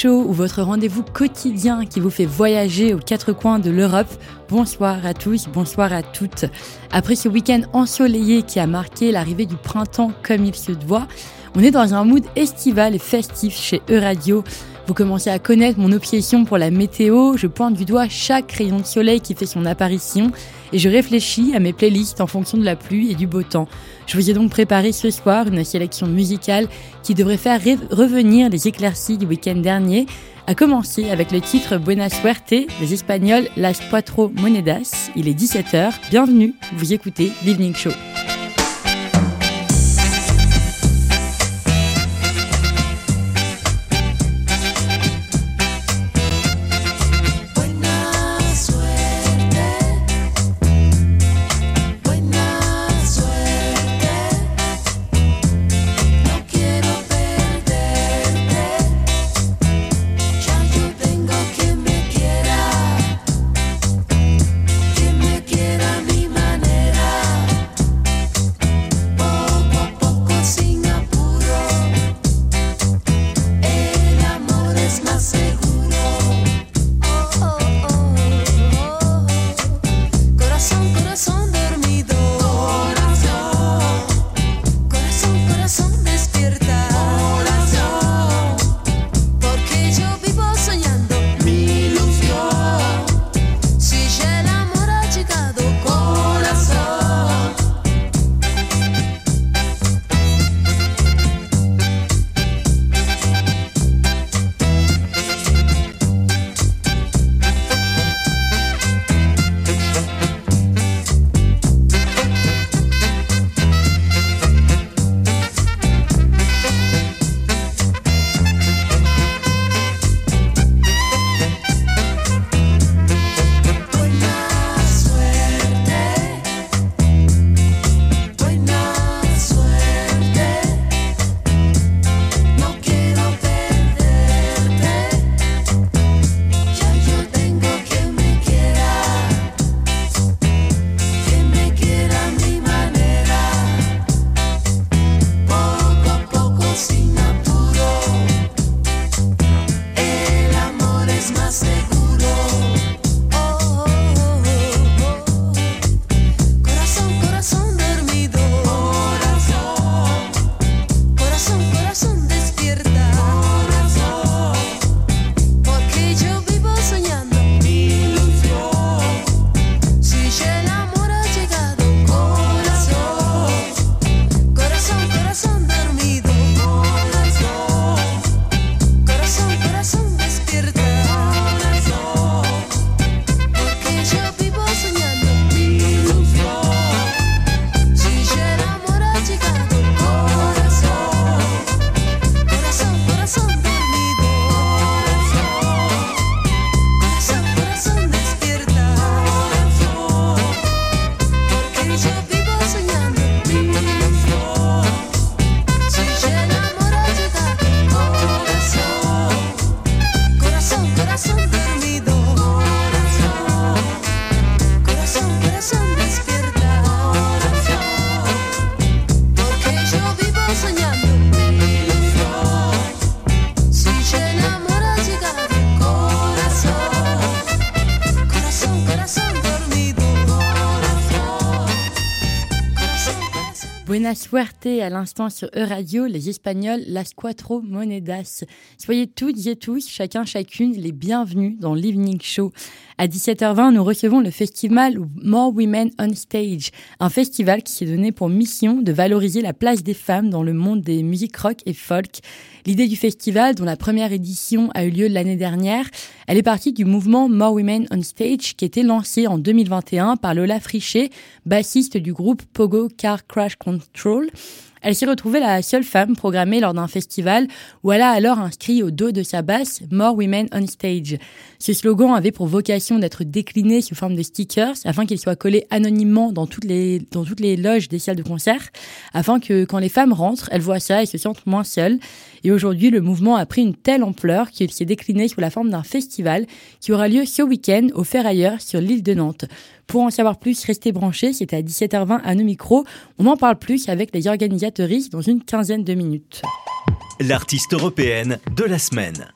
Show ou votre rendez-vous quotidien qui vous fait voyager aux quatre coins de l'Europe. Bonsoir à tous, bonsoir à toutes. Après ce week-end ensoleillé qui a marqué l'arrivée du printemps comme il se doit, on est dans un mood estival et festif chez Euradio. Vous commencez à connaître mon obsession pour la météo, je pointe du doigt chaque rayon de soleil qui fait son apparition et je réfléchis à mes playlists en fonction de la pluie et du beau temps. Je vous ai donc préparé ce soir une sélection musicale qui devrait faire revenir les éclaircies du week-end dernier, à commencer avec le titre Buena Suerte des Espagnols Las Cuatro Monedas. Il est 17h, bienvenue, vous écoutez l'Evening Show. Buena Suerte à l'instant sur E-Radio, les Espagnols Las Cuatro Monedas. Soyez toutes et tous, chacun, chacune, les bienvenus dans l'Evening Show. À 17h20, nous recevons le festival More Women on Stage, un festival qui s'est donné pour mission de valoriser la place des femmes dans le monde des musiques rock et folk. L'idée du festival, dont la première édition a eu lieu l'année dernière, elle est partie du mouvement More Women on Stage qui était lancé en 2021 par Lola Frichet, bassiste du groupe Pogo Car Crash Control. Elle s'est retrouvée la seule femme programmée lors d'un festival où elle a alors inscrit au dos de sa basse More Women on Stage. Ce slogan avait pour vocation d'être décliné sous forme de stickers afin qu'il soit collé anonymement dans toutes les, dans toutes les loges des salles de concert afin que quand les femmes rentrent, elles voient ça et se sentent moins seules. Et aujourd'hui, le mouvement a pris une telle ampleur qu'il s'est décliné sous la forme d'un festival qui aura lieu ce week-end au Ferrailleur sur l'île de Nantes. Pour en savoir plus, restez branchés, c'est à 17h20 à nos micros. On en parle plus avec les organisateuristes dans une quinzaine de minutes. L'artiste européenne de la semaine.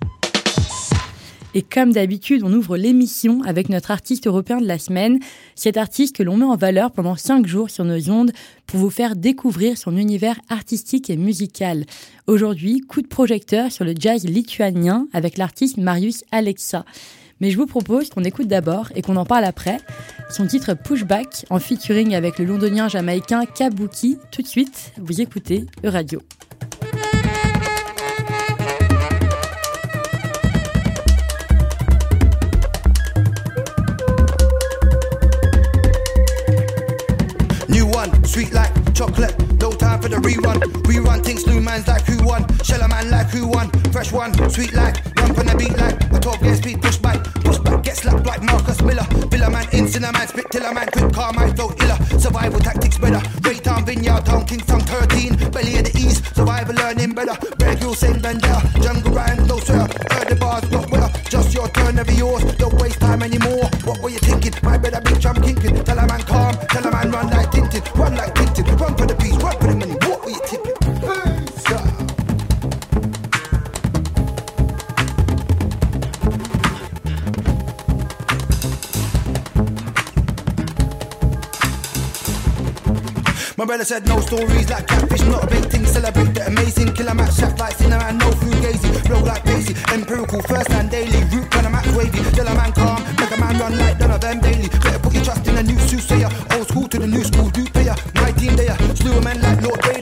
Et comme d'habitude, on ouvre l'émission avec notre artiste européen de la semaine, cet artiste que l'on met en valeur pendant cinq jours sur nos ondes pour vous faire découvrir son univers artistique et musical. Aujourd'hui, coup de projecteur sur le jazz lituanien avec l'artiste Marius Alexa. Mais je vous propose qu'on écoute d'abord et qu'on en parle après. Son titre Pushback en featuring avec le londonien jamaïcain Kabuki. Tout de suite, vous écoutez Euradio. Sweet like chocolate, no time for the rerun. Rerun things, new man's like who won. Shell a man like who won. Fresh one, sweet like, jump on the beat like a 12 push back. Push back, get slapped like Marcus Miller. Villa man, instant man, spit till a man, quick car, my throat iller. Survival tactics better. Raytown, Vineyard Town, Kingston 13. Belly of the East, survival learning better. Bear Grylls, same Bandera. Jungle Ryan, no sir. Heard the bars, not well. Just your turn, never yours. Don't waste time anymore. What were you thinking? My better bitch, I'm kinking. Tell a man calm, tell a man run like tinted. Run like tinted. Run for the My brother said no stories like catfish, not a big thing. Celebrate the amazing killer match, shaft like cinema, no fugazi. Flow like Daisy, empirical, first and daily. Root when I'm wavy, till a man calm, make a man run like Donovan Bailey. Better put your trust in a new soothsayer, old school to the new school, do player. My team there, slew a man like Lord Vader.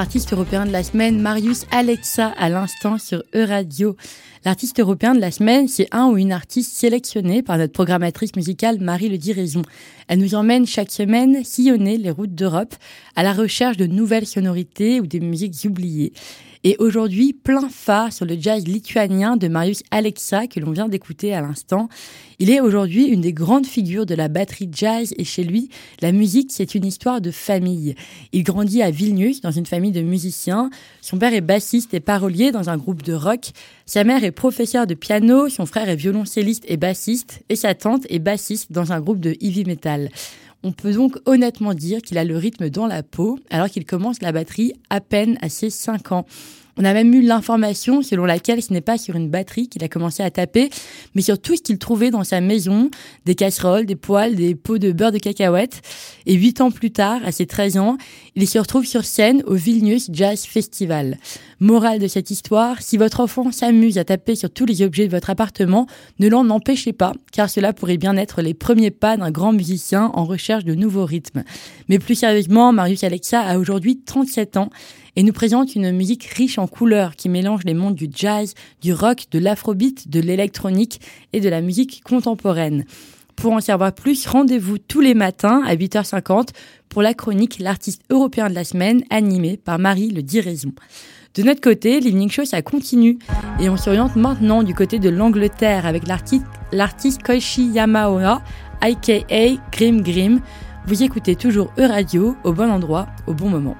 artiste européen de la semaine, Marius Alexa, à l'instant sur Euradio. L'artiste européen de la semaine, c'est un ou une artiste sélectionnée par notre programmatrice musicale Marie Le Diraison. Elle nous emmène chaque semaine sillonner les routes d'Europe à la recherche de nouvelles sonorités ou des musiques oubliées. Et aujourd'hui, plein phare sur le jazz lituanien de Marius Alexa que l'on vient d'écouter à l'instant. Il est aujourd'hui une des grandes figures de la batterie jazz et chez lui, la musique, c'est une histoire de famille. Il grandit à Vilnius dans une famille de musiciens. Son père est bassiste et parolier dans un groupe de rock. Sa mère est professeure de piano, son frère est violoncelliste et bassiste et sa tante est bassiste dans un groupe de heavy metal. On peut donc honnêtement dire qu'il a le rythme dans la peau alors qu'il commence la batterie à peine à ses 5 ans. On a même eu l'information selon laquelle ce n'est pas sur une batterie qu'il a commencé à taper, mais sur tout ce qu'il trouvait dans sa maison, des casseroles, des poêles, des pots de beurre de cacahuètes. Et huit ans plus tard, à ses 13 ans, il se retrouve sur scène au Vilnius Jazz Festival. Morale de cette histoire, si votre enfant s'amuse à taper sur tous les objets de votre appartement, ne l'en empêchez pas, car cela pourrait bien être les premiers pas d'un grand musicien en recherche de nouveaux rythmes. Mais plus sérieusement, Marius Alexa a aujourd'hui 37 ans et nous présente une musique riche en couleurs qui mélange les mondes du jazz, du rock, de l'afrobeat, de l'électronique et de la musique contemporaine. Pour en savoir plus, rendez-vous tous les matins à 8h50 pour la chronique L'artiste européen de la semaine animée par Marie Le Diraison. De notre côté, l'Evening Show, ça continue. Et on s'oriente maintenant du côté de l'Angleterre avec l'artiste Koichi Yamaoa, aka Grim Grim. Vous écoutez toujours E-Radio au bon endroit, au bon moment.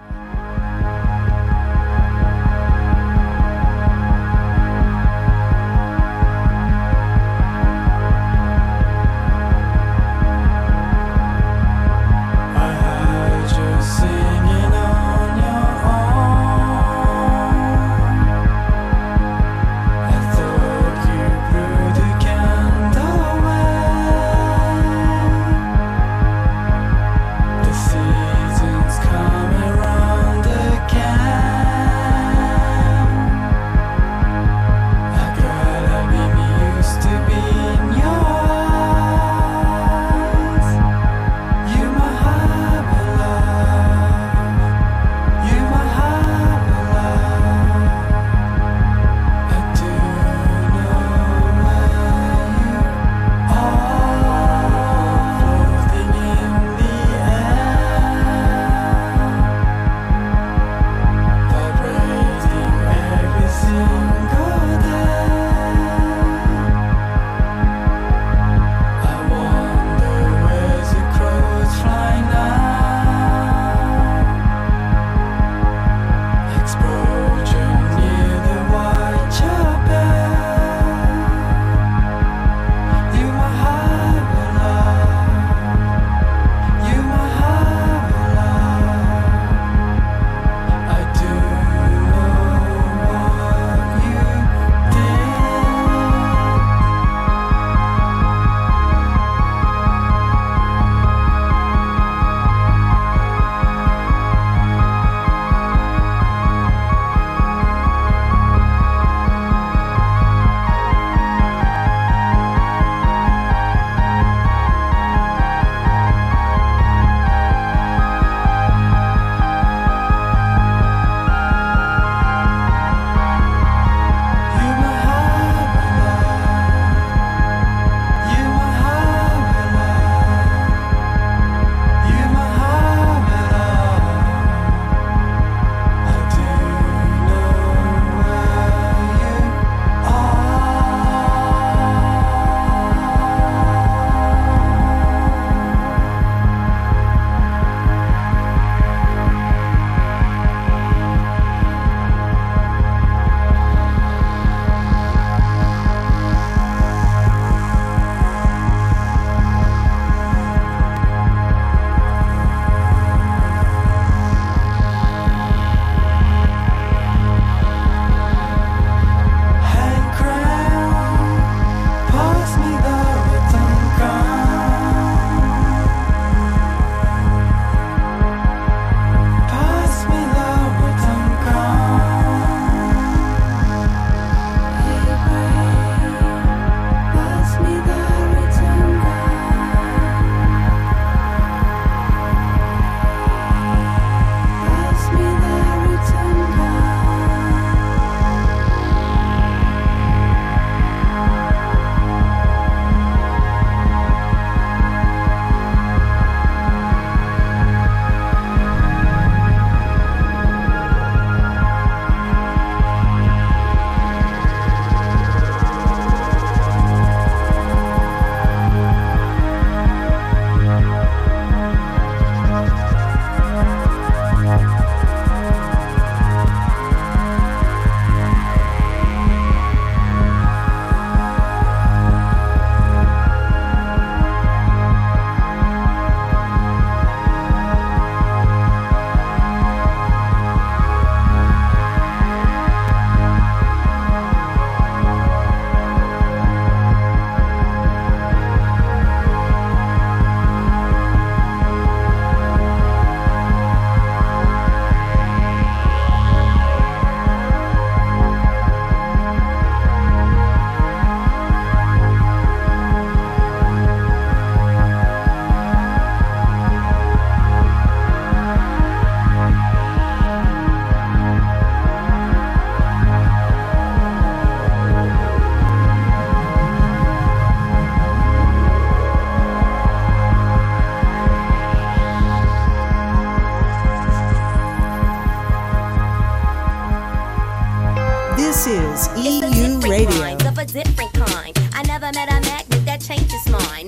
This is EU Radio. Of a different kind. I never met a magnet that changes.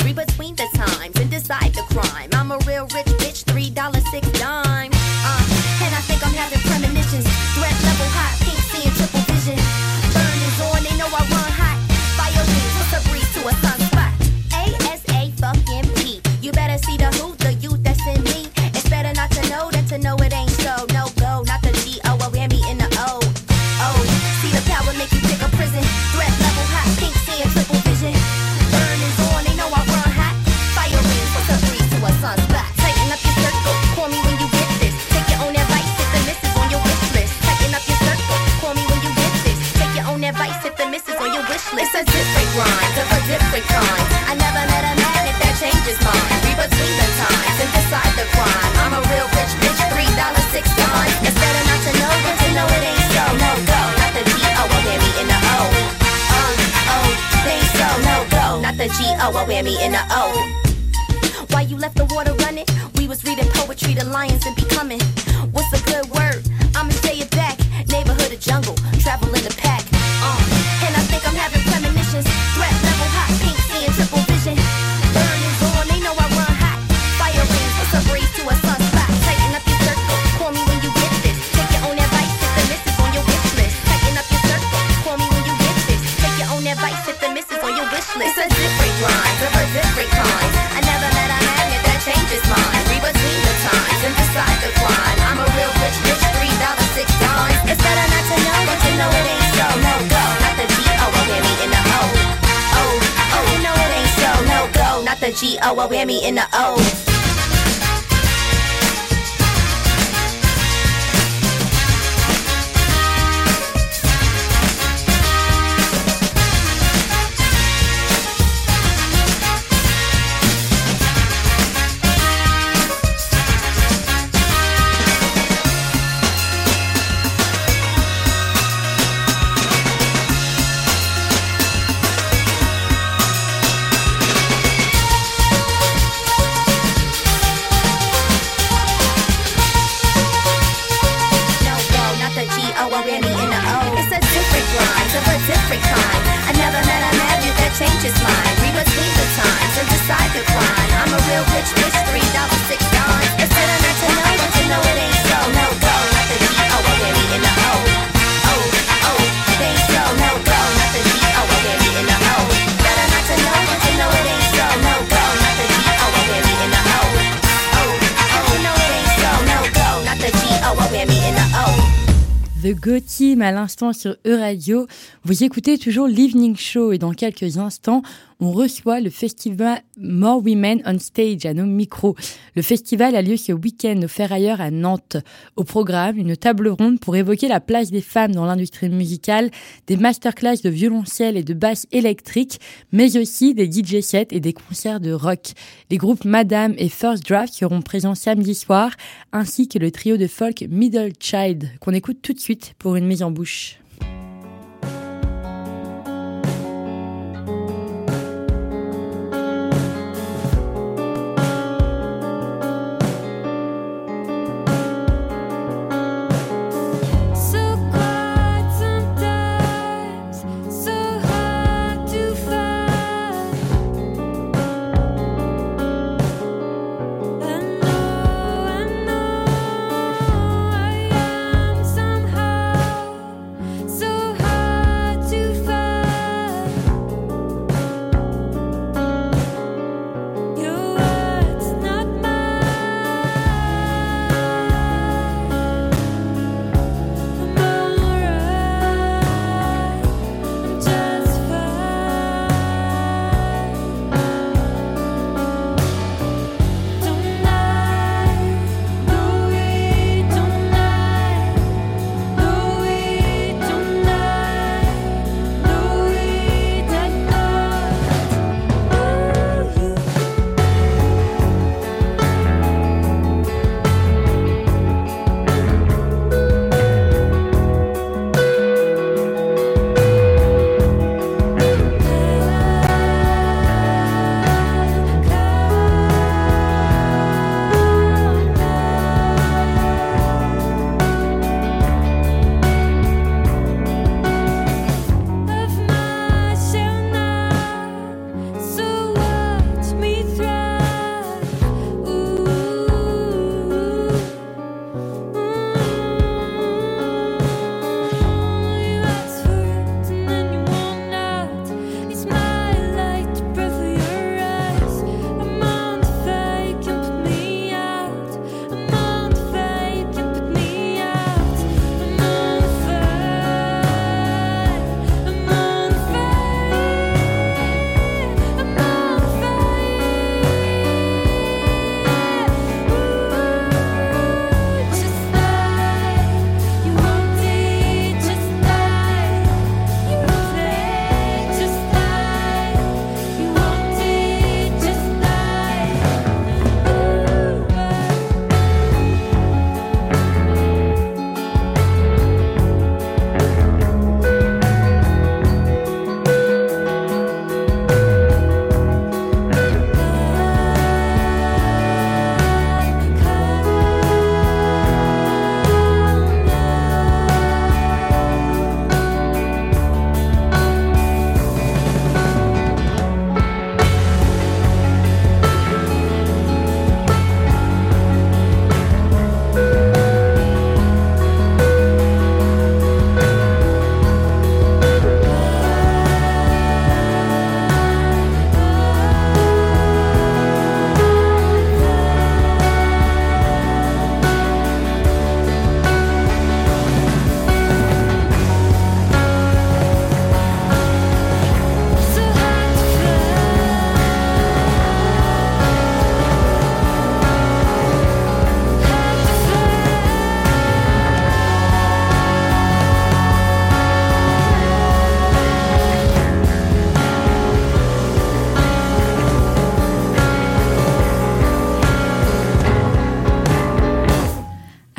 Read between the time. G O O whammy in the O. à l'instant sur E-Radio. Vous écoutez toujours l'Evening Show et dans quelques instants, on reçoit le festival More Women on Stage à nos micros. Le festival a lieu ce week-end au Ferrailleur à Nantes. Au programme, une table ronde pour évoquer la place des femmes dans l'industrie musicale, des masterclass de violoncelle et de basse électrique, mais aussi des DJ sets et des concerts de rock. Les groupes Madame et First Draft seront présents samedi soir, ainsi que le trio de folk Middle Child, qu'on écoute tout de suite pour une mise en bouche.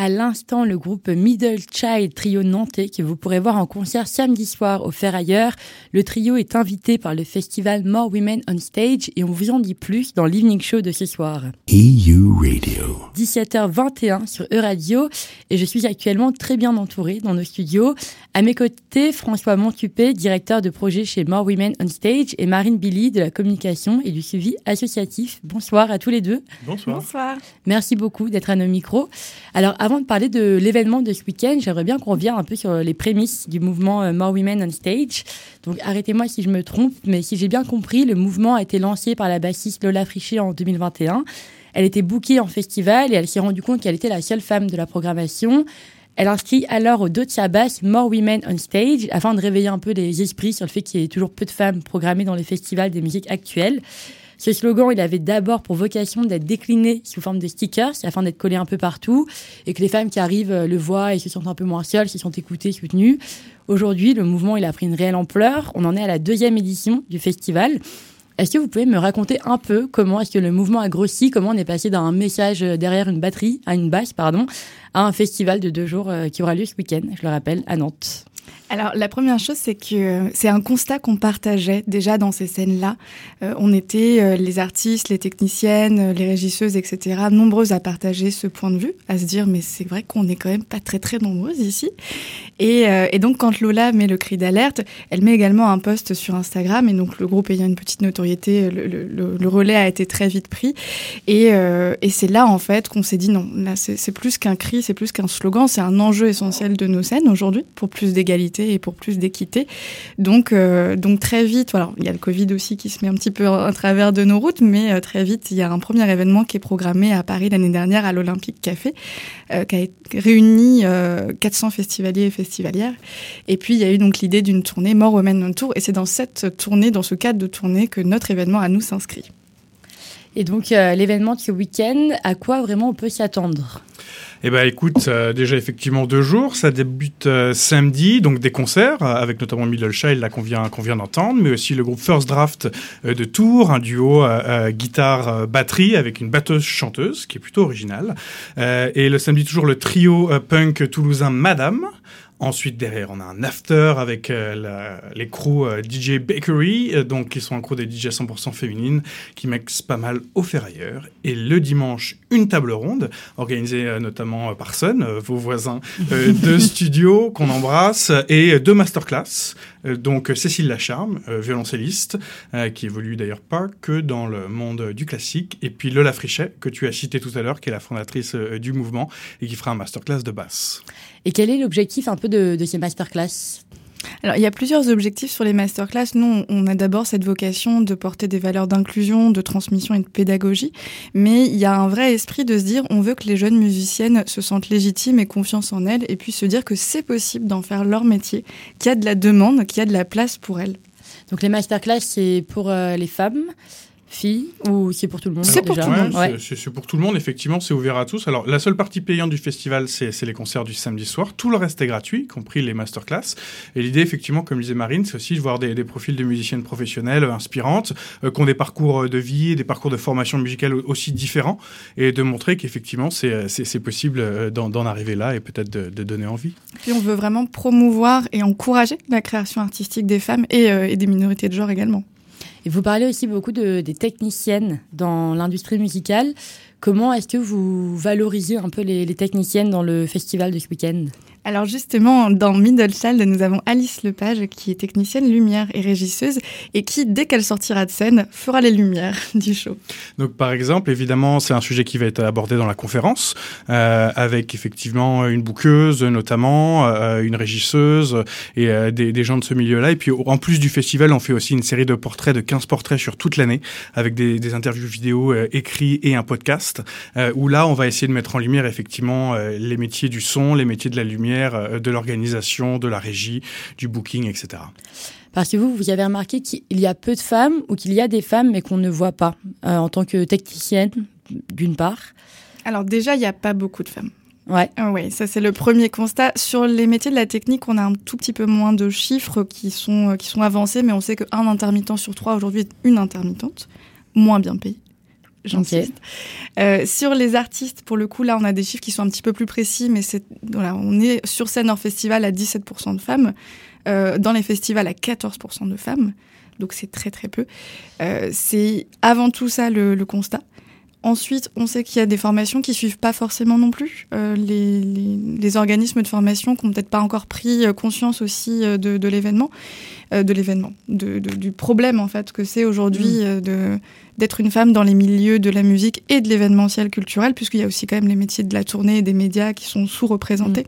à l'instant le groupe Middle Child Trio Nantais que vous pourrez voir en concert samedi soir au Ferrailleur. Le trio est invité par le festival More Women on Stage et on vous en dit plus dans l'evening show de ce soir. EU Radio. 17h21 sur E-Radio et je suis actuellement très bien entourée dans nos studios. À mes côtés, François Montupé, directeur de projet chez More Women on Stage et Marine Billy de la communication et du suivi associatif. Bonsoir à tous les deux. Bonsoir. Bonsoir. Merci beaucoup d'être à nos micros. Alors, avant de parler de l'événement de ce week-end, j'aimerais bien qu'on revienne un peu sur les prémices du mouvement euh, More Women on Stage. Donc, arrêtez-moi si je me trompe, mais si j'ai bien compris, le mouvement a été lancé par la bassiste Lola Frichet en 2021. Elle était bookée en festival et elle s'est rendue compte qu'elle était la seule femme de la programmation. Elle inscrit alors au dos de sa basse More Women on Stage afin de réveiller un peu les esprits sur le fait qu'il y ait toujours peu de femmes programmées dans les festivals des musiques actuelles. Ce slogan, il avait d'abord pour vocation d'être décliné sous forme de stickers afin d'être collé un peu partout et que les femmes qui arrivent euh, le voient et se sentent un peu moins seules, se sentent écoutées, soutenues. Aujourd'hui, le mouvement, il a pris une réelle ampleur. On en est à la deuxième édition du festival. Est-ce que vous pouvez me raconter un peu comment est-ce que le mouvement a grossi, comment on est passé d'un message derrière une batterie, à une basse, pardon, à un festival de deux jours euh, qui aura lieu ce week-end, je le rappelle, à Nantes Alors, la première chose, c'est que c'est un constat qu'on partageait déjà dans ces scènes-là. Euh, on était, euh, les artistes, les techniciennes, euh, les régisseuses, etc., nombreuses à partager ce point de vue, à se dire, mais c'est vrai qu'on n'est quand même pas très, très nombreuses ici. Et, donc, quand Lola met le cri d'alerte, elle met également un post sur Instagram. Et donc, le groupe ayant une petite notoriété, le, relais a été très vite pris. Et, et c'est là, en fait, qu'on s'est dit, non, là, c'est plus qu'un cri, c'est plus qu'un slogan, c'est un enjeu essentiel de nos scènes aujourd'hui, pour plus d'égalité et pour plus d'équité. Donc, euh, donc, très vite, il y a le Covid aussi qui se met un petit peu à travers de nos routes, mais euh, très vite, il y a un premier événement qui est programmé à Paris l'année dernière à l'Olympique Café, euh, qui a réuni euh, 400 festivaliers et festivalières. Et puis, il y a eu donc l'idée d'une tournée More Women on Tour, et c'est dans cette tournée, dans ce cadre de tournée, que notre événement à nous s'inscrit. Et donc, euh, l'événement de ce week-end, à quoi vraiment on peut s'attendre? Eh ben, écoute, euh, déjà effectivement deux jours. Ça débute euh, samedi, donc des concerts avec notamment Middle Child là qu'on vient qu'on vient d'entendre, mais aussi le groupe First Draft de Tours, un duo guitare batterie avec une batteuse chanteuse qui est plutôt originale. Et le samedi toujours le trio punk toulousain Madame. Ensuite, derrière, on a un after avec euh, les crews euh, DJ Bakery, euh, donc qui sont un crew des DJ 100% féminines, qui mixent pas mal au ferrailleur. Et le dimanche, une table ronde, organisée euh, notamment par Sun, vos voisins de studio qu'on embrasse, et deux masterclass. Donc Cécile Lacharme, violoncelliste, qui évolue d'ailleurs pas que dans le monde du classique, et puis Lola Frichet, que tu as cité tout à l'heure, qui est la fondatrice du mouvement, et qui fera un masterclass de basse. Et quel est l'objectif un peu de, de ces masterclass? Alors, il y a plusieurs objectifs sur les masterclass. Nous, on a d'abord cette vocation de porter des valeurs d'inclusion, de transmission et de pédagogie. Mais il y a un vrai esprit de se dire, on veut que les jeunes musiciennes se sentent légitimes et confiance en elles, et puis se dire que c'est possible d'en faire leur métier, qu'il y a de la demande, qu'il y a de la place pour elles. Donc, les masterclass, c'est pour euh, les femmes, filles, ou c'est pour tout le monde C'est pour tout le Ouais, monde. Ouais. c'est- pour tout le monde, effectivement, c'est ouvert à tous. Alors, la seule partie payante du festival, c'est les concerts du samedi soir. Tout le reste est gratuit, y compris les masterclass. Et l'idée, effectivement, comme disait Marine, c'est aussi de voir des, des profils de musiciennes professionnelles, euh, inspirantes, euh, qui ont des parcours euh, de vie et des parcours de formation musicale au- aussi différents, et de montrer qu'effectivement, c'est possible d'en d'en arriver là et peut-être de, de donner envie. Puis on veut vraiment promouvoir et encourager la création artistique des femmes et, euh, et des minorités de genre également. Et vous parlez aussi beaucoup de, des techniciennes dans l'industrie musicale. Comment est-ce que vous valorisez un peu les, les techniciennes dans le festival de ce week-end? Alors justement, dans Middle Child, nous avons Alice Lepage qui est technicienne lumière et régisseuse et qui, dès qu'elle sortira de scène, fera les lumières du show. Donc, par exemple, évidemment, c'est un sujet qui va être abordé dans la conférence, euh, avec effectivement une bouqueuse, notamment, euh, une régisseuse et euh, des, gens de ce milieu-là. Et puis, en plus du festival, on fait aussi une série de portraits, de 15 portraits sur toute l'année, avec des, des interviews vidéo écrits et un podcast, où là, on va essayer de mettre en lumière effectivement les métiers du son, les métiers de la lumière, euh, de l'organisation, de la régie, du booking, etc. Parce que vous, vous avez remarqué qu'il y a peu de femmes ou qu'il y a des femmes mais qu'on ne voit pas euh, en tant que technicienne, d'une part. Alors déjà, il n'y a pas beaucoup de femmes. Ouais. Ah oui, ça c'est le premier constat. Sur les métiers de la technique, on a un tout petit peu moins de chiffres qui sont, euh, qui sont avancés, mais on sait qu'un intermittent sur trois aujourd'hui est une intermittente, moins bien payée. J'insiste. Euh, sur les artistes, pour le coup, là, on a des chiffres qui sont un petit peu plus précis, mais c'est voilà, on est sur scène hors festival à 17% de femmes, euh, dans les festivals à 14% de femmes, donc c'est très très peu. Euh, c'est avant tout ça le, le constat. Ensuite, on sait qu'il y a des formations qui suivent pas forcément non plus. Euh, les, les, les organismes de formation qui n'ont peut-être pas encore pris euh, conscience aussi euh, de, de l'événement, euh, de l'événement, de, de- du problème en fait que c'est aujourd'hui euh, de d'être une femme dans les milieux de la musique et de l'événementiel culturel, puisqu'il y a aussi quand même les métiers de la tournée et des médias qui sont sous-représentés.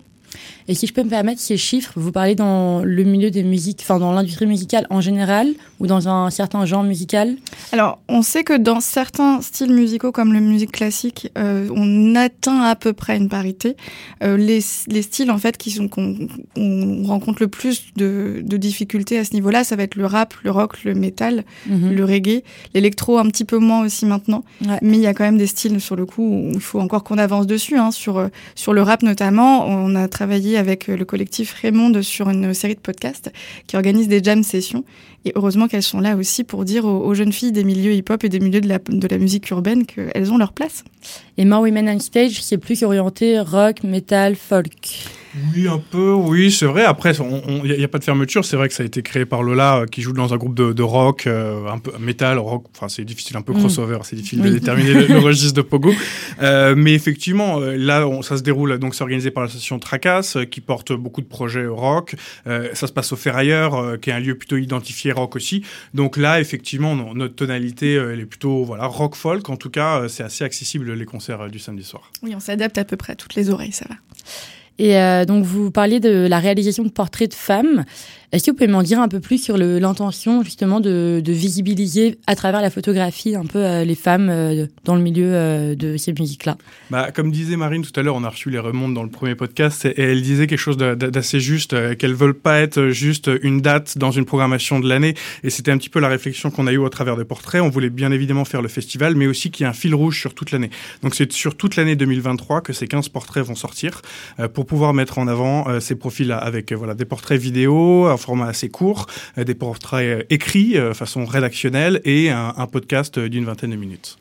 Et si je peux me permettre, ces chiffres, vous parlez dans le milieu des musiques, enfin dans l'industrie musicale en général ou dans un certain genre musical? Alors, on sait que dans certains styles musicaux, comme le musique classique, euh, on atteint à peu près une parité. Euh, les, les styles, en fait, qui sont qu'on on rencontre le plus de, de difficultés à ce niveau-là, ça va être le rap, le rock, le métal, Mhm. le reggae, l'électro un petit peu moins aussi maintenant. Ouais. Mais il y a quand même des styles sur le coup où il faut encore qu'on avance dessus. Hein, sur sur le rap notamment, on a travaillé avec euh, le collectif Raymond sur une série de podcasts qui organise des jam sessions. Et heureusement qu'elles sont là aussi pour dire aux, jeunes filles des milieux hip-hop et des milieux de la, de la musique urbaine qu'elles ont leur place. Et More Women on Stage, c'est plus orienté rock, metal, folk. Oui, un peu, oui, c'est vrai. Après, il n'y a, pas de fermeture. C'est vrai que ça a été créé par Lola, euh, qui joue dans un groupe de, de rock, euh, un peu metal, rock. Enfin, c'est difficile, un peu Mm. crossover. C'est difficile Oui. de déterminer le, le registre de Pogo. Euh, mais effectivement, là, on- ça se déroule. Donc, c'est organisé par l'association Tracas, qui porte beaucoup de projets rock. Ça se passe au Ferrailleur, qui est un lieu plutôt identifié rock aussi. Donc là, effectivement, non, notre tonalité, elle est plutôt voilà rock folk. En tout cas, c'est assez accessible les concerts du samedi soir. Oui, on s'adapte à peu près à toutes les oreilles, ça va. Et euh, donc, vous parliez de la réalisation de portraits de femmes. Est-ce que vous pouvez m'en dire un peu plus sur l'intention, justement, de, visibiliser à travers la photographie un peu euh, les femmes euh, dans le milieu euh, de ces musiques-là? Bah, comme disait Marine tout à l'heure, on a reçu les remontes dans le premier podcast et et elle disait quelque chose d'a- d'assez juste, qu'elles veulent pas être juste une date dans une programmation de l'année. Et c'était un petit peu la réflexion qu'on a eue au travers des portraits. On voulait bien évidemment faire le festival, mais aussi qu'il y ait un fil rouge sur toute l'année. Donc c'est sur toute l'année 2023 que ces 15 portraits vont sortir pour pouvoir mettre en avant ces profils-là avec voilà des portraits vidéo, un format assez court, euh, des portraits euh, écrits, euh, façon rédactionnelle et un, un podcast d'une vingtaine de minutes.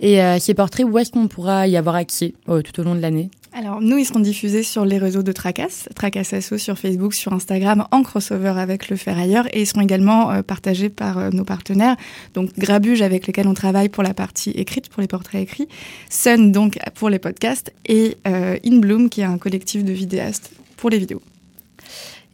Et euh, ces portraits, où est-ce qu'on pourra y avoir accès euh, tout au long de l'année? Alors, nous, ils seront diffusés sur les réseaux de Tracas, Tracas Asso sur Facebook, sur Instagram, en crossover avec le Ferrailleur, et ils seront également euh, partagés par euh, nos partenaires, donc Grabuge, avec lesquels on travaille pour la partie écrite, pour les portraits écrits, Sun, donc, pour les podcasts, et euh, In Bloom, qui est un collectif de vidéastes pour les vidéos.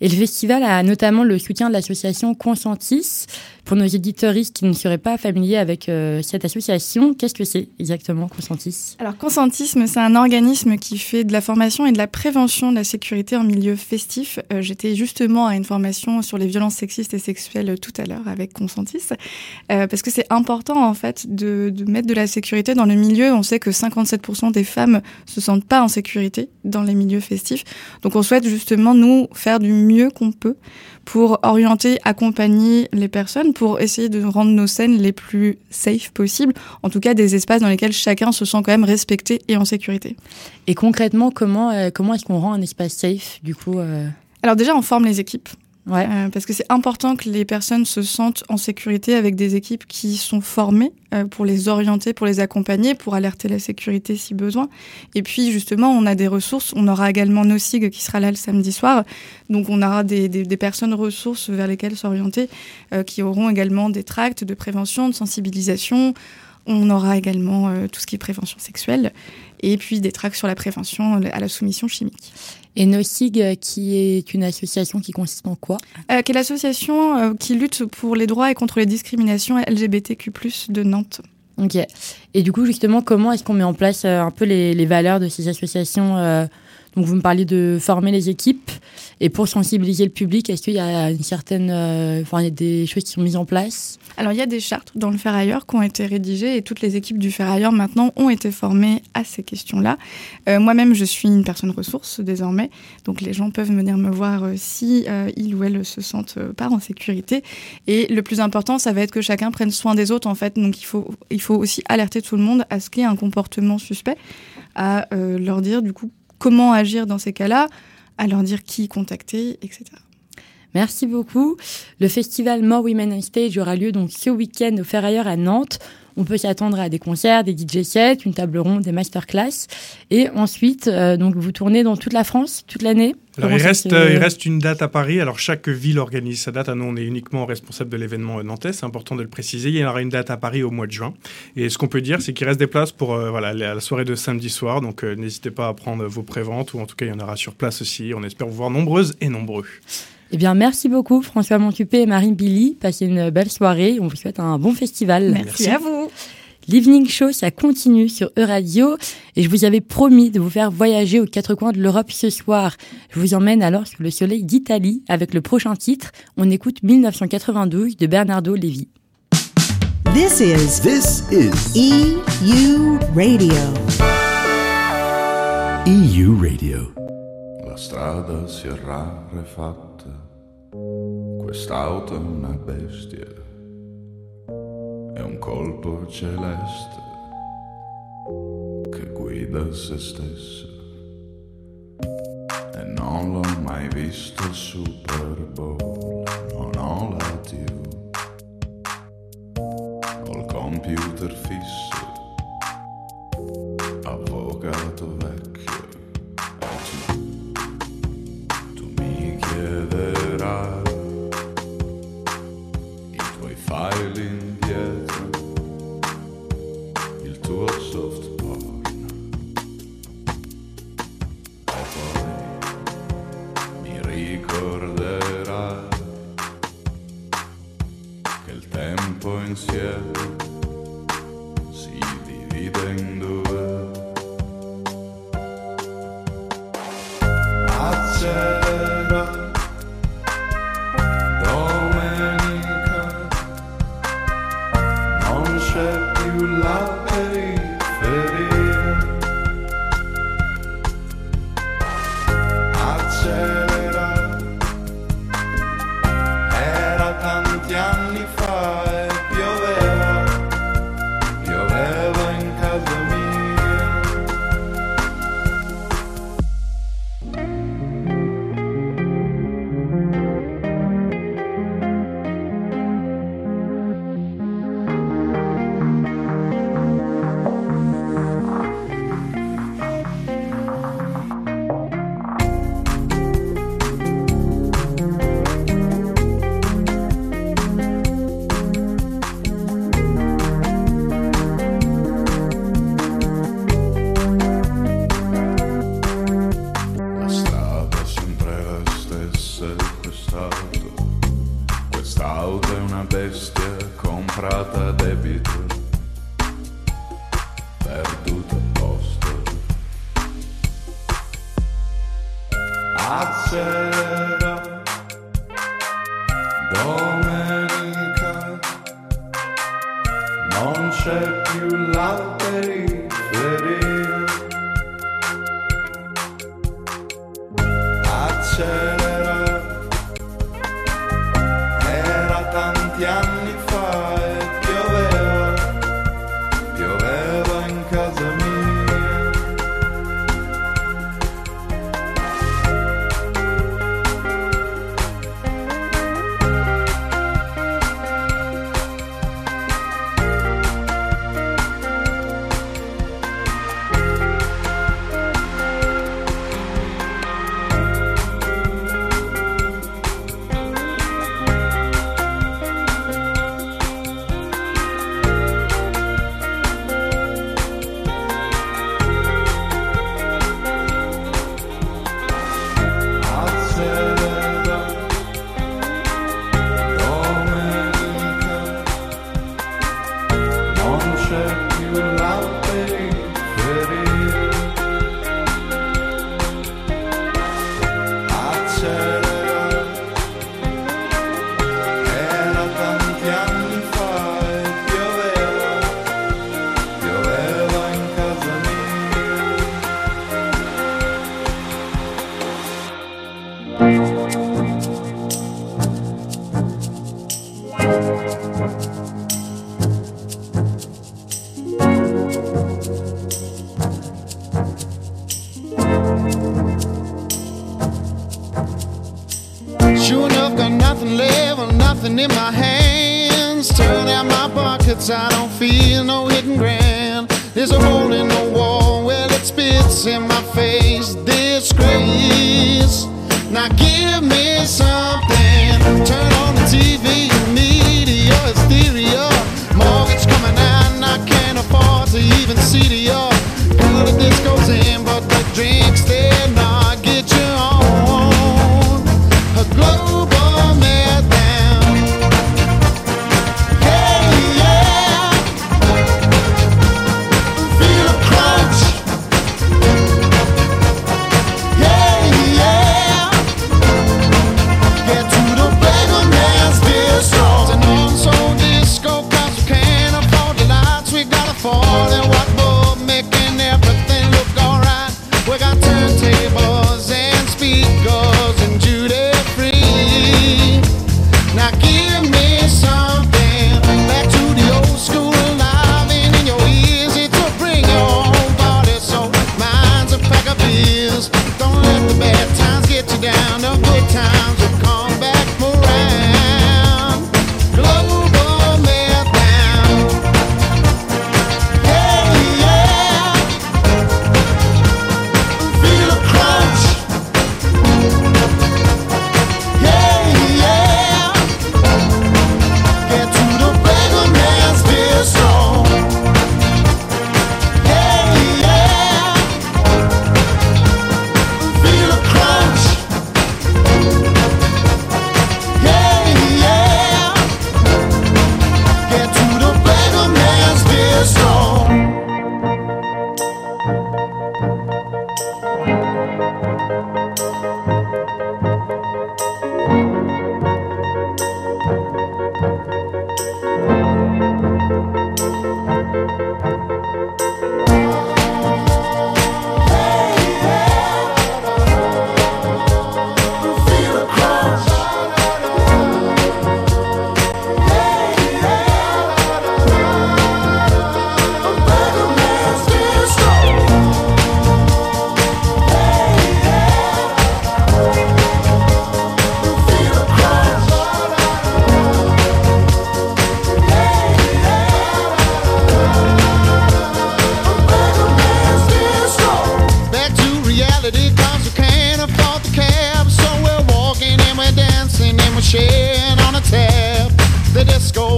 Et le festival a notamment le soutien de l'association Consentis. Pour nos éditoristes qui ne seraient pas familiers avec euh, cette association, qu'est-ce que c'est exactement Consentis? Alors, Consentisme, c'est un organisme qui fait de la formation et de la prévention de la sécurité en milieu festif. Euh, J'étais justement à une formation sur les violences sexistes et sexuelles euh, tout à l'heure avec Consentis, parce que c'est important en fait de, de mettre de la sécurité dans le milieu. On sait que 57% des femmes se sentent pas en sécurité dans les milieux festifs. Donc, on souhaite justement nous faire du mieux qu'on peut pour orienter, accompagner les personnes, pour essayer de rendre nos scènes les plus safe possibles, en tout cas des espaces dans lesquels chacun se sent quand même respecté et en sécurité. Et concrètement, comment, euh, comment est-ce qu'on rend un espace safe du coup euh, Alors déjà, on forme les équipes. Ouais. Euh, parce que c'est important que les personnes se sentent en sécurité avec des équipes qui sont formées euh, pour les orienter, pour les accompagner, pour alerter la sécurité si besoin. Et puis justement, on a des ressources. On aura également NoSig qui sera là le samedi soir. Donc on aura des, des, des personnes ressources vers lesquelles s'orienter, euh, qui auront également des tracts de prévention, de sensibilisation. On aura également euh, tout ce qui est prévention sexuelle et puis des tracts sur la prévention à la soumission chimique. Et NoSig, euh, qui est une association qui consiste en quoi? Euh, qui est l'association euh, qui lutte pour les droits et contre les discriminations LGBTQ+, de Nantes. Ok. Et du coup, justement, comment est-ce qu'on met en place euh, un peu les, les valeurs de ces associations Donc, vous me parliez de former les équipes. Et pour sensibiliser le public, est-ce qu'il y a une certaine, euh, enfin, il y a des choses qui sont mises en place? Alors, il y a des chartes dans le Ferrailleur qui ont été rédigées et toutes les équipes du Ferrailleur maintenant ont été formées à ces questions-là. Euh, Moi-même, je suis une personne ressource désormais, donc les gens peuvent venir me voir euh, si euh, ils ou elles se sentent pas en sécurité. Et le plus important, ça va être que chacun prenne soin des autres en fait. Donc, il faut, il faut aussi alerter tout le monde à ce qu'il y ait un comportement suspect, à leur dire du coup comment agir dans ces cas-là, à leur dire qui contacter, etc. Merci beaucoup. Le festival More Women on Stage aura lieu donc ce week-end au Ferrailleur à Nantes. On peut s'attendre à des concerts, des DJ sets, une table ronde, des masterclass. Et ensuite, euh, donc vous tournez dans toute la France, toute l'année Alors, il reste, euh, il reste une date à Paris. Alors, chaque ville organise sa date. Ah, nous, on est uniquement responsable de l'événement nantais. C'est important de le préciser. Il y aura une date à Paris au mois de juin. Et ce qu'on peut dire, c'est qu'il reste des places pour euh, voilà, la soirée de samedi soir. Donc, n'hésitez pas à prendre vos préventes ou en tout cas, il y en aura sur place aussi. On espère vous voir nombreuses et nombreux. Eh bien, merci beaucoup François Montupé et Marine Billy. Passez une belle soirée. On vous souhaite un bon festival. Merci, à vous. L'Evening Show, ça continue sur Euradio et je vous avais promis de vous faire voyager aux quatre coins de l'Europe ce soir. Je vous emmène alors sur le soleil d'Italie avec le prochain titre. On écoute 1992 de Bernardo Levi. This is This is EU Radio. EU Radio. La strada si è rarefatta, quest'auto è una bestia, è un colpo celeste che guida se stesso. E non l'ho mai visto il Super Bowl, non ho la TV, ho il computer fisso,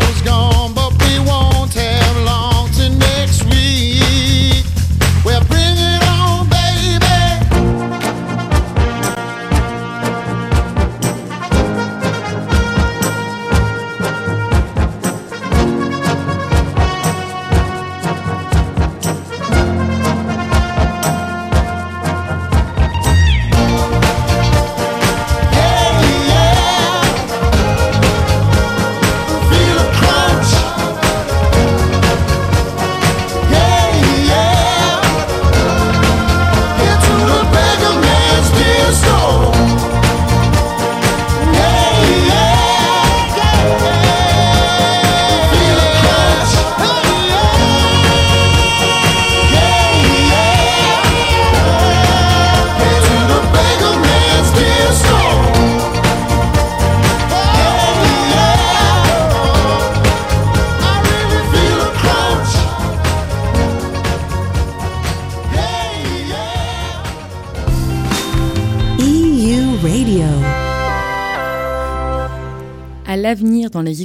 disco's gone, but we won't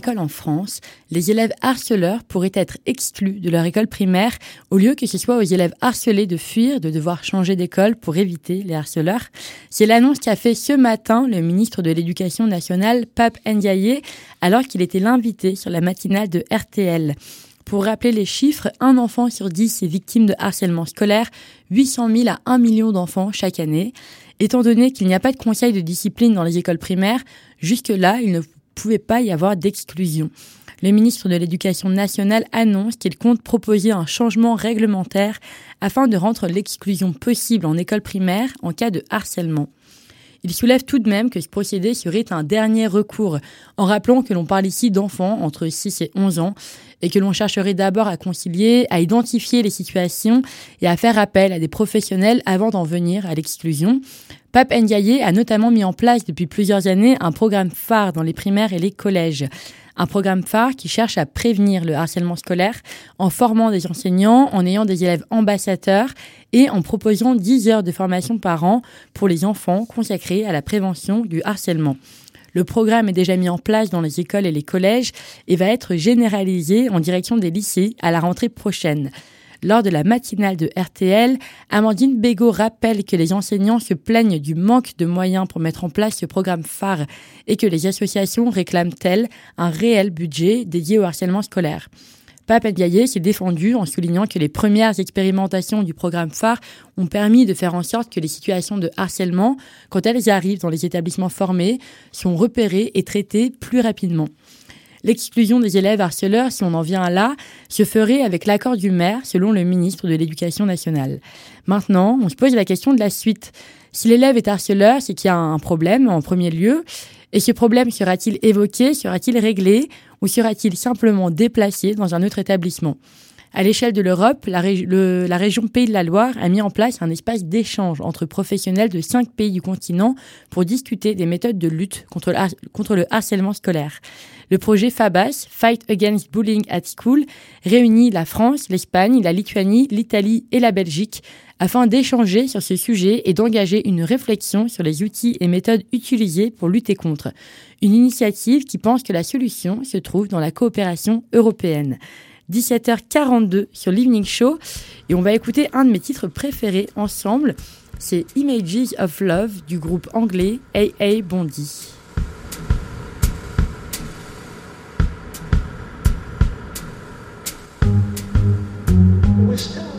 en France, les élèves harceleurs pourraient être exclus de leur école primaire au lieu que ce soit aux élèves harcelés de fuir, de devoir changer d'école pour éviter les harceleurs. C'est l'annonce qu'a fait ce matin le ministre de l'Éducation nationale, Pape Ndiaye, alors qu'il était l'invité sur la matinale de RTL. Pour rappeler les chiffres, un enfant sur dix est victime de harcèlement scolaire, 800 000 à 1 million d'enfants chaque année. Étant donné qu'il n'y a pas de conseil de discipline dans les écoles primaires, jusque-là, il ne pouvait pas y avoir d'exclusion. Le ministre de l'Éducation nationale annonce qu'il compte proposer un changement réglementaire afin de rendre l'exclusion possible en école primaire en cas de harcèlement. Il soulève tout de même que ce procédé serait un dernier recours, en rappelant que l'on parle ici d'enfants entre 6 et 11 ans, et que l'on chercherait d'abord à concilier, à identifier les situations et à faire appel à des professionnels avant d'en venir à l'exclusion. Pape Ndiaye a notamment mis en place depuis plusieurs années un programme phare dans les primaires et les collèges. Un programme phare qui cherche à prévenir le harcèlement scolaire en formant des enseignants, en ayant des élèves ambassadeurs et en proposant 10 heures de formation par an pour les enfants consacrés à la prévention du harcèlement. Le programme est déjà mis en place dans les écoles et les collèges et va être généralisé en direction des lycées à la rentrée prochaine. Lors de la matinale de RTL, Amandine Bégaud rappelle que les enseignants se plaignent du manque de moyens pour mettre en place ce programme phare et que les associations réclament-elles un réel budget dédié au harcèlement scolaire. Pape Ndiaye s'est défendu en soulignant que les premières expérimentations du programme phare ont permis de faire en sorte que les situations de harcèlement, quand elles arrivent dans les établissements formés, sont repérées et traitées plus rapidement. L'exclusion des élèves harceleurs, si on en vient là, se ferait avec l'accord du maire, selon le ministre de l'Éducation nationale. Maintenant, on se pose la question de la suite. Si l'élève est harceleur, c'est qu'il y a un problème en premier lieu. Et ce problème sera-t-il évoqué, sera-t-il réglé, ou sera-t-il simplement déplacé dans un autre établissement? À l'échelle de l'Europe, la, région Pays de la Loire a mis en place un espace d'échange entre professionnels de cinq pays du continent pour discuter des méthodes de lutte contre le harcèlement scolaire. Le projet FABAS, Fight Against Bullying at School, réunit la France, l'Espagne, la Lituanie, l'Italie et la Belgique afin d'échanger sur ce sujet et d'engager une réflexion sur les outils et méthodes utilisés pour lutter contre. Une initiative qui pense que la solution se trouve dans la coopération européenne. 17h42 sur l'Evening Show et on va écouter un de mes titres préférés ensemble, c'est Images of Love du groupe anglais AA Bondi. Christ.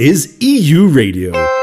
Is EU Radio.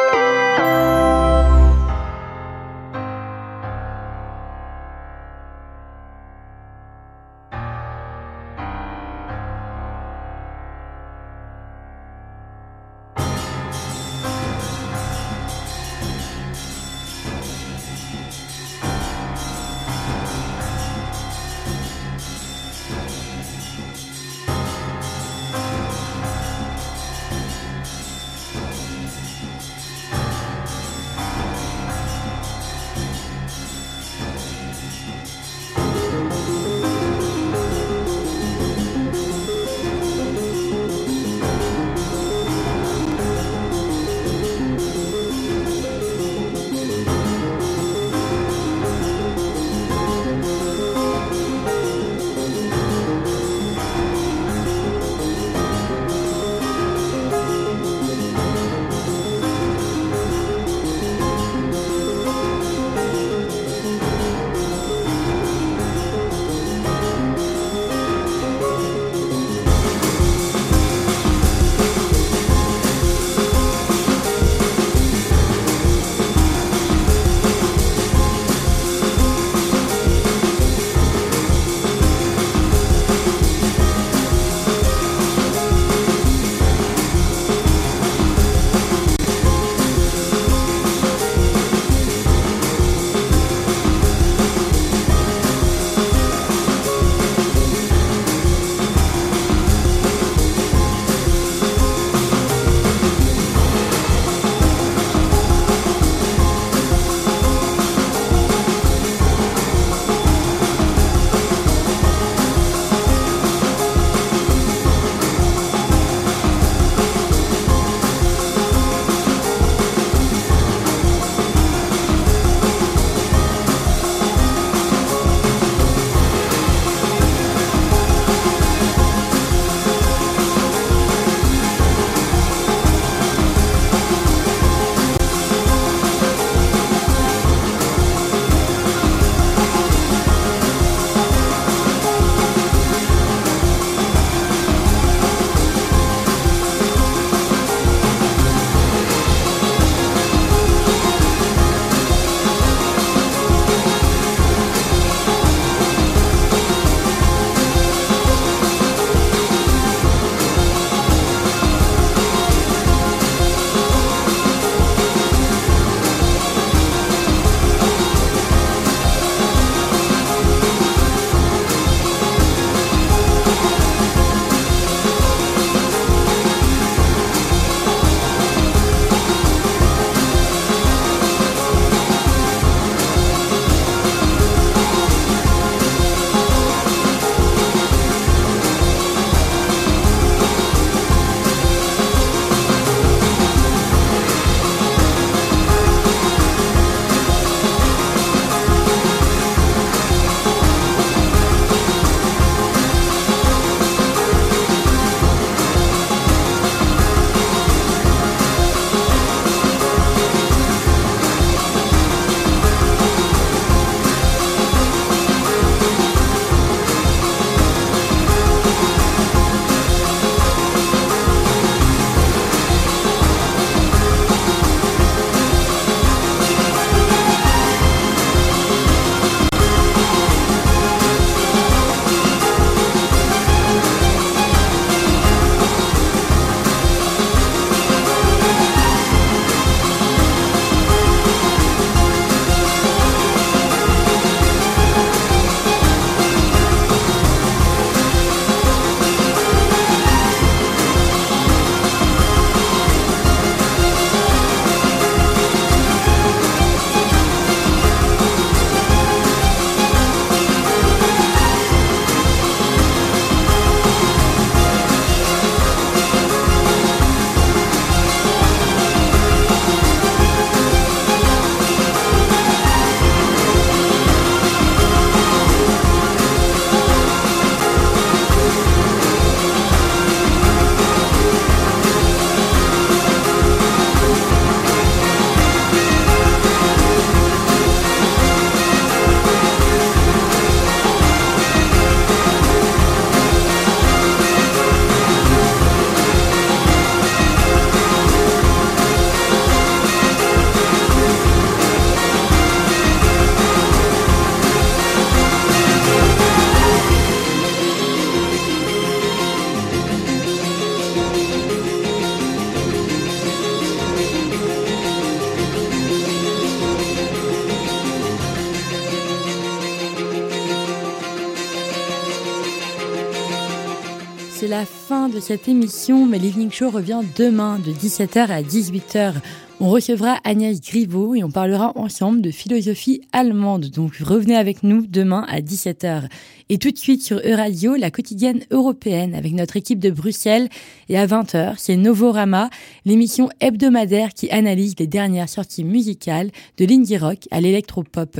de cette émission, mais l'Evening Show revient demain de 17h à 18h. On recevra Agnès Griveaux et on parlera ensemble de philosophie allemande. Donc revenez avec nous demain à 17h. Et tout de suite sur Euradio, la quotidienne européenne avec notre équipe de Bruxelles. Et à 20h, c'est Novorama, l'émission hebdomadaire qui analyse les dernières sorties musicales de l'indie rock à l'électropop.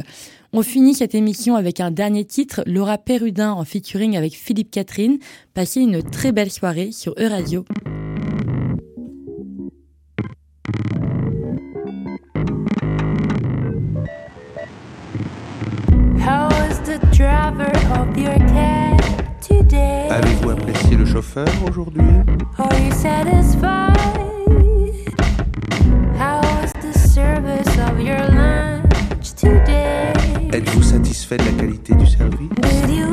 On finit cette émission avec un dernier titre, Laura Perrudin en featuring avec Philippe Catherine. Passez une très belle soirée sur E-Radio. Avez-vous apprécié le chauffeur aujourd'hui? How the service of your lunch today? Êtes-vous satisfait de la qualité du service? You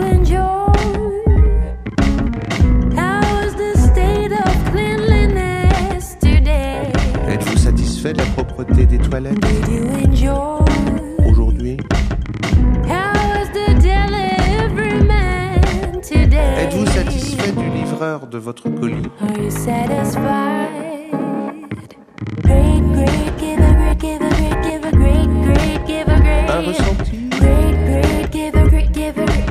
Êtes-vous satisfait de la propreté des toilettes? Aujourd'hui? Êtes-vous satisfait du livreur de votre colis? great, great giver, great giver.